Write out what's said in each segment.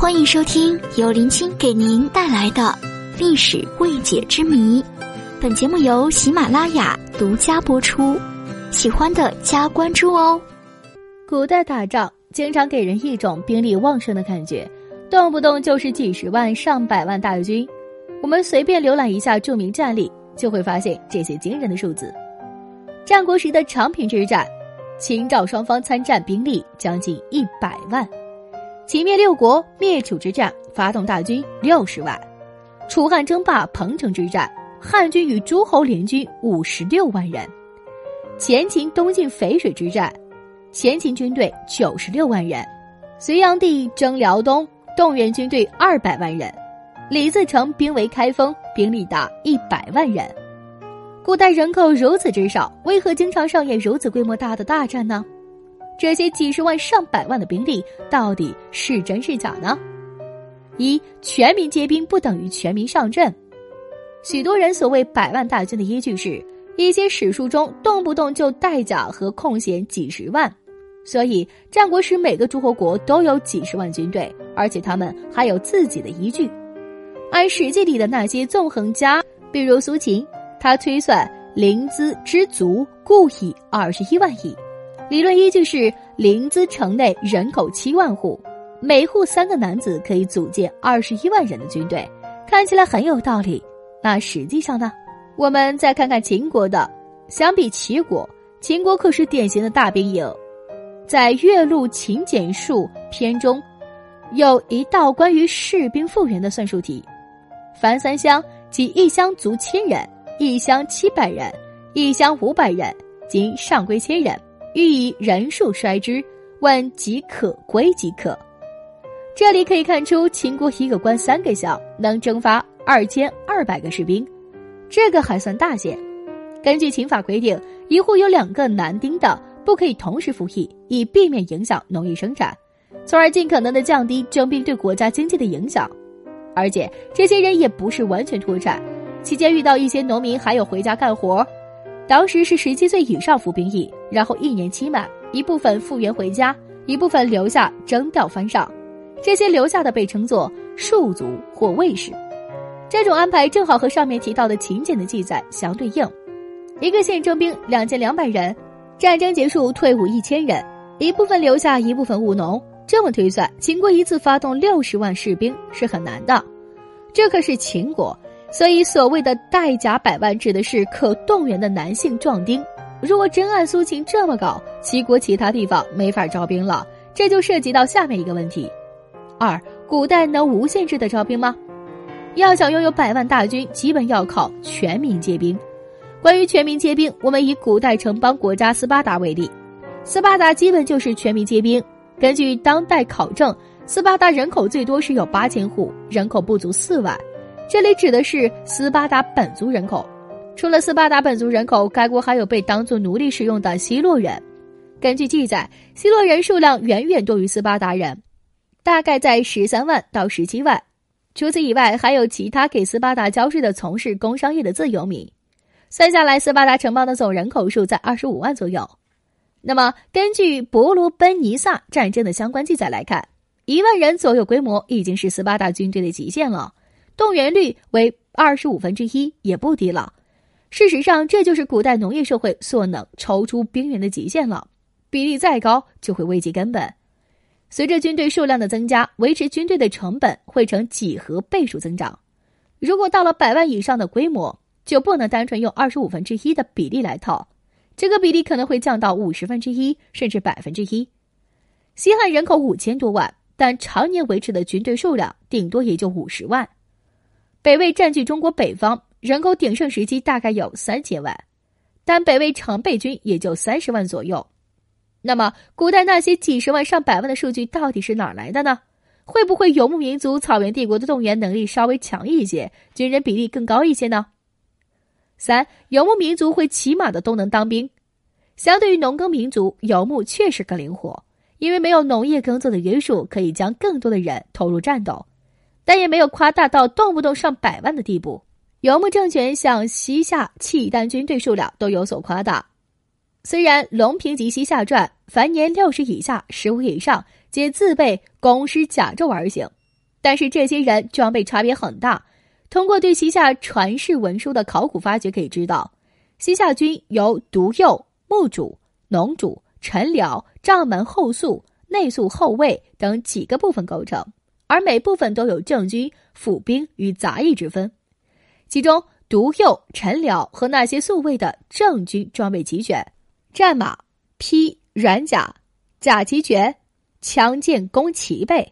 欢迎收听由林青给您带来的历史未解之谜。本节目由喜马拉雅独家播出，喜欢的加关注哦。古代打仗经常给人一种兵力旺盛的感觉，动不动就是几十万、上百万大军。我们随便浏览一下著名战例，就会发现这些惊人的数字。战国时的长平之战，秦赵双方参战兵力将近一百万；秦灭六国灭楚之战，发动大军六十万；楚汉争霸彭城之战，汉军与诸侯联军五十六万人；前秦东晋淝水之战，前秦军队九十六万人；隋炀帝征辽东，动员军队二百万人；李自成兵围开封，兵力达一百万人。古代人口如此之少，为何经常上演如此规模大的大战呢？这些几十万上百万的兵力到底是真是假呢？一全民皆兵不等于全民上阵。许多人所谓百万大军的依据是一些史书中动不动就带甲和空闲几十万，所以战国时每个诸侯国都有几十万军队，而且他们还有自己的依据。按《史记》里的那些纵横家，比如苏秦。他推算临淄之足故以二十一万亿，理论依据是临淄城内人口七万户，每户三个男子可以组建二十一万人的军队，看起来很有道理。那实际上呢？我们再看看秦国的，相比齐国，秦国可是典型的大兵营。在《岳麓秦简述》篇中，有一道关于士兵复员的算术题：凡三乡，即一乡足千人。一乡七百人，一乡五百人，今上归千人，欲以人数衰之，问即可归即可。这里可以看出，秦国一个官三个乡，能征发二千二百个士兵，这个还算大些。根据秦法规定，一户有两个男丁的，不可以同时服役，以避免影响农业生产，从而尽可能的降低征兵对国家经济的影响。而且，这些人也不是完全脱产。期间遇到一些农民，还有回家干活。当时是十七岁以上服兵役，然后一年期满，一部分复员回家，一部分留下征调番上。这些留下的被称作戍卒或卫士。这种安排正好和上面提到的秦简的记载相对应。一个县征兵两千两百人，战争结束退伍一千人，一部分留下，一部分务农。这么推算，秦国一次发动六十万士兵是很难的。这可是秦国。所以，所谓的带甲百万，指的是可动员的男性壮丁。如果真按苏秦这么搞，齐国其他地方没法招兵了。这就涉及到下面一个问题：二，古代能无限制的招兵吗？要想拥有百万大军，基本要靠全民皆兵。关于全民皆兵，我们以古代城邦国家斯巴达为例，斯巴达基本就是全民皆兵。根据当代考证，斯巴达人口最多是有八千户，人口不足四万。这里指的是斯巴达本族人口，除了斯巴达本族人口，该国还有被当作奴隶使用的希洛人。根据记载，希洛人数量远远多于斯巴达人，大概在十三万到十七万。除此以外，还有其他给斯巴达交税的从事工商业的自由民。算下来，斯巴达城邦的总人口数在二十五万左右。那么，根据伯罗奔尼撒战争的相关记载来看，一万人左右规模已经是斯巴达军队的极限了。动员率为二十五分之一，也不低了。事实上，这就是古代农业社会所能抽出兵源的极限了。比例再高，就会危及根本。随着军队数量的增加，维持军队的成本会呈几何倍数增长。如果到了百万以上的规模，就不能单纯用二十五分之一的比例来套，这个比例可能会降到五十分之一，甚至百分之一。西汉人口五千多万，但常年维持的军队数量顶多也就五十万。北魏占据中国北方，人口鼎盛时期大概有三千万，但北魏常备军也就三十万左右。那么，古代那些几十万、上百万的数据到底是哪来的呢？会不会游牧民族、草原帝国的动员能力稍微强一些，军人比例更高一些呢？三，游牧民族会骑马的都能当兵，相对于农耕民族，游牧确实更灵活，因为没有农业耕作的约束，可以将更多的人投入战斗。但也没有夸大到动不动上百万的地步。游牧政权向西夏契丹军队数量都有所夸大。虽然《隆平及西夏传》凡年六十以下、十五以上，皆自备弓矢甲胄而行，但是这些人装备差别很大。通过对西夏传世文书的考古发掘，可以知道，西夏军由独右、牧主、农主、臣僚、帐门后宿、内宿后卫等几个部分构成，而每部分都有正军、府兵与杂役之分。其中，独右、陈辽和那些宿卫的正军装备齐全，战马、披、软甲、甲齐全，枪剑弓齐备；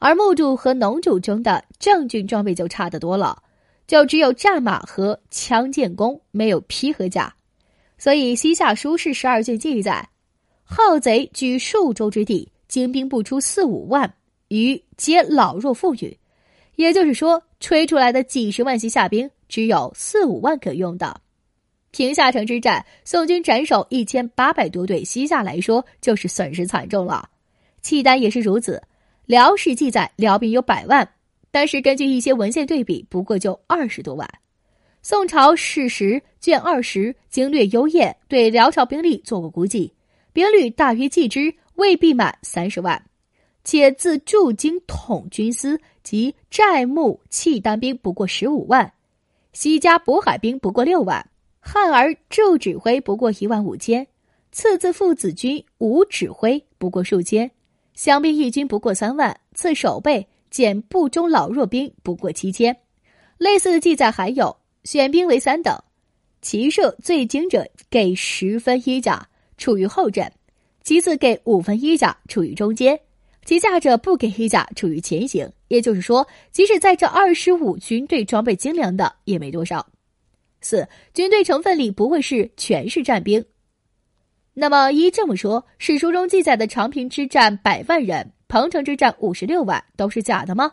而墓主和农主中的正军装备就差得多了，就只有战马和枪剑弓，没有披和甲。所以《西夏书士十二卷》记载，好贼居数州之地，精兵不出四五万，余皆老弱妇女。也就是说，吹出来的几十万西夏兵。只有四五万可用的，平夏城之战，宋军斩首一千八百多，对西夏来说就是损失惨重了。契丹也是如此，辽史记载辽兵有百万，但是根据一些文献对比，不过就二十多万。宋朝史实卷二十经略优业对辽朝兵力做过估计，兵力大约计之未必满三十万，且自驻京统军司及寨木契丹兵不过十五万。西家渤海兵不过六万，汉儿驻指挥不过一万五千，次自父子军无指挥不过数千，降兵义军不过三万，次守备减部中老弱兵不过七千。类似的记载还有选兵为三等，骑射最精者给十分衣甲，处于后阵；其次给五分衣甲，处于中间。其下者不给黑甲，处于前行。也就是说，即使在这二十五军队装备精良的也没多少。四军队成分里不会是全是战兵。那么依这么说，史书中记载的长平之战百万人，彭城之战五十六万，都是假的吗？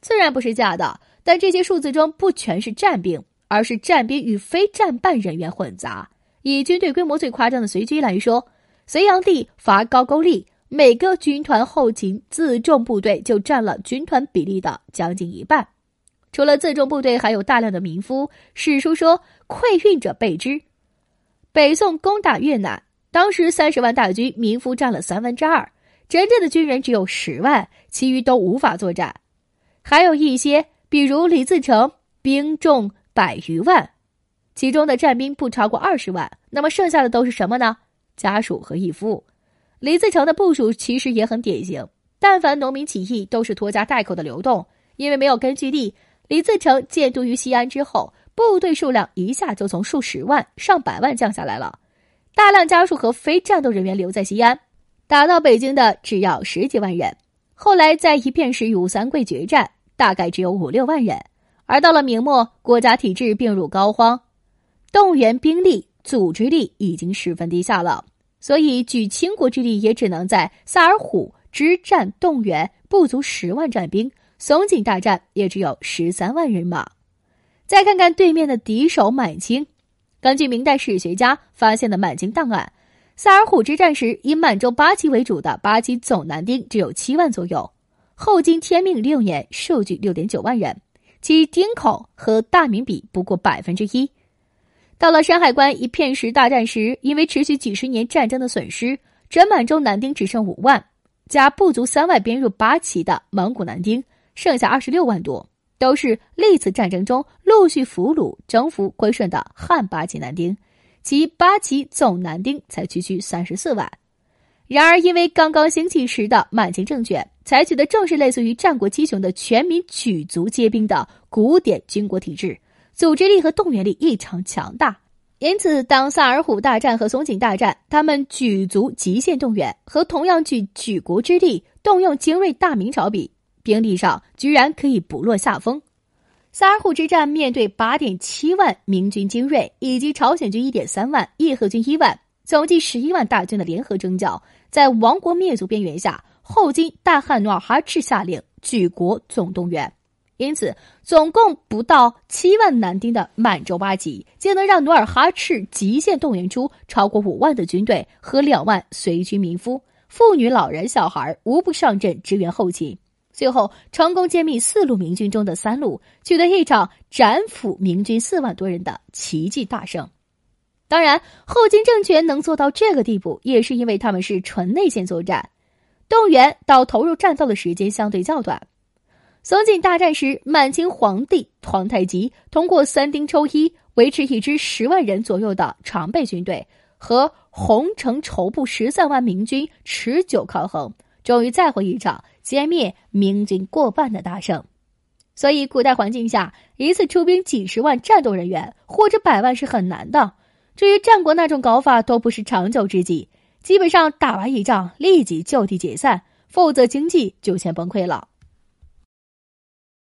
自然不是假的。但这些数字中不全是战兵，而是战兵与非战办人员混杂。以军队规模最夸张的随军来说，隋炀帝伐高句丽。每个军团后勤自重部队就占了军团比例的将近一半，除了自重部队，还有大量的民夫。史书说溃运者备之。北宋攻打越南，当时三十万大军，民夫占了三分之二，真正的军人只有十万，其余都无法作战。还有一些，比如李自成，兵众百余万，其中的战兵不超过二十万。那么剩下的都是什么呢？家属和义夫。李自成的部署其实也很典型，但凡农民起义都是拖家带口的流动，因为没有根据地。李自成建都于西安之后，部队数量一下就从数十万、上百万降下来了，大量家属和非战斗人员留在西安，打到北京的只要十几万人。后来在一片时与吴三桂决战，大概只有五六万人。而到了明末，国家体制病入膏肓，动员兵力、组织力已经十分低下了。所以，举倾国之力，也只能在萨尔浒之战动员不足十万战兵；松井大战也只有十三万人马。再看看对面的敌手满清，根据明代史学家发现的满清档案，萨尔浒之战时以满洲八旗为主的八旗总男丁只有七万左右。后金天命六年，数据六点九万人，其丁口和大名比不过百分之一。到了山海关一片石大战时，因为持续几十年战争的损失，整满洲男丁只剩五万，加不足三万编入八旗的蒙古男丁，剩下二十六万多，都是历次战争中陆续俘虏、征服、归顺的汉八旗男丁，其八旗总男丁才区区三十四万。然而，因为刚刚兴起时的满清政权采取的正是类似于战国七雄的全民举族皆兵的古典军国体制。组织力和动员力异常强大，因此，当萨尔浒大战和松井大战，他们举足极限动员，和同样举举国之力动用精锐大明朝比，兵力上居然可以不落下风。萨尔浒之战面对八点七万明军精锐以及朝鲜军一点三万、义和军一万，总计十一万大军的联合征剿，在亡国灭族边缘下，后金大汗努尔哈赤下令举国总动员。因此，总共不到七万男丁的满洲八旗，就能让努尔哈赤极限动员出超过五万的军队和两万随军民夫、妇女、老人、小孩无不上阵支援后勤。最后，成功歼灭四路明军中的三路，取得一场斩俘明军四万多人的奇迹大胜。当然，后金政权能做到这个地步，也是因为他们是纯内线作战，动员到投入战斗的时间相对较短。松锦大战时，满清皇帝皇太极通过三丁抽一，维持一支十万人左右的常备军队和洪城筹部十三万明军持久抗衡，终于再会一场歼灭明军过半的大胜。所以，古代环境下，一次出兵几十万战斗人员或者百万是很难的。至于战国那种搞法，都不是长久之计，基本上打完一仗立即就地解散，否则经济就先崩溃了。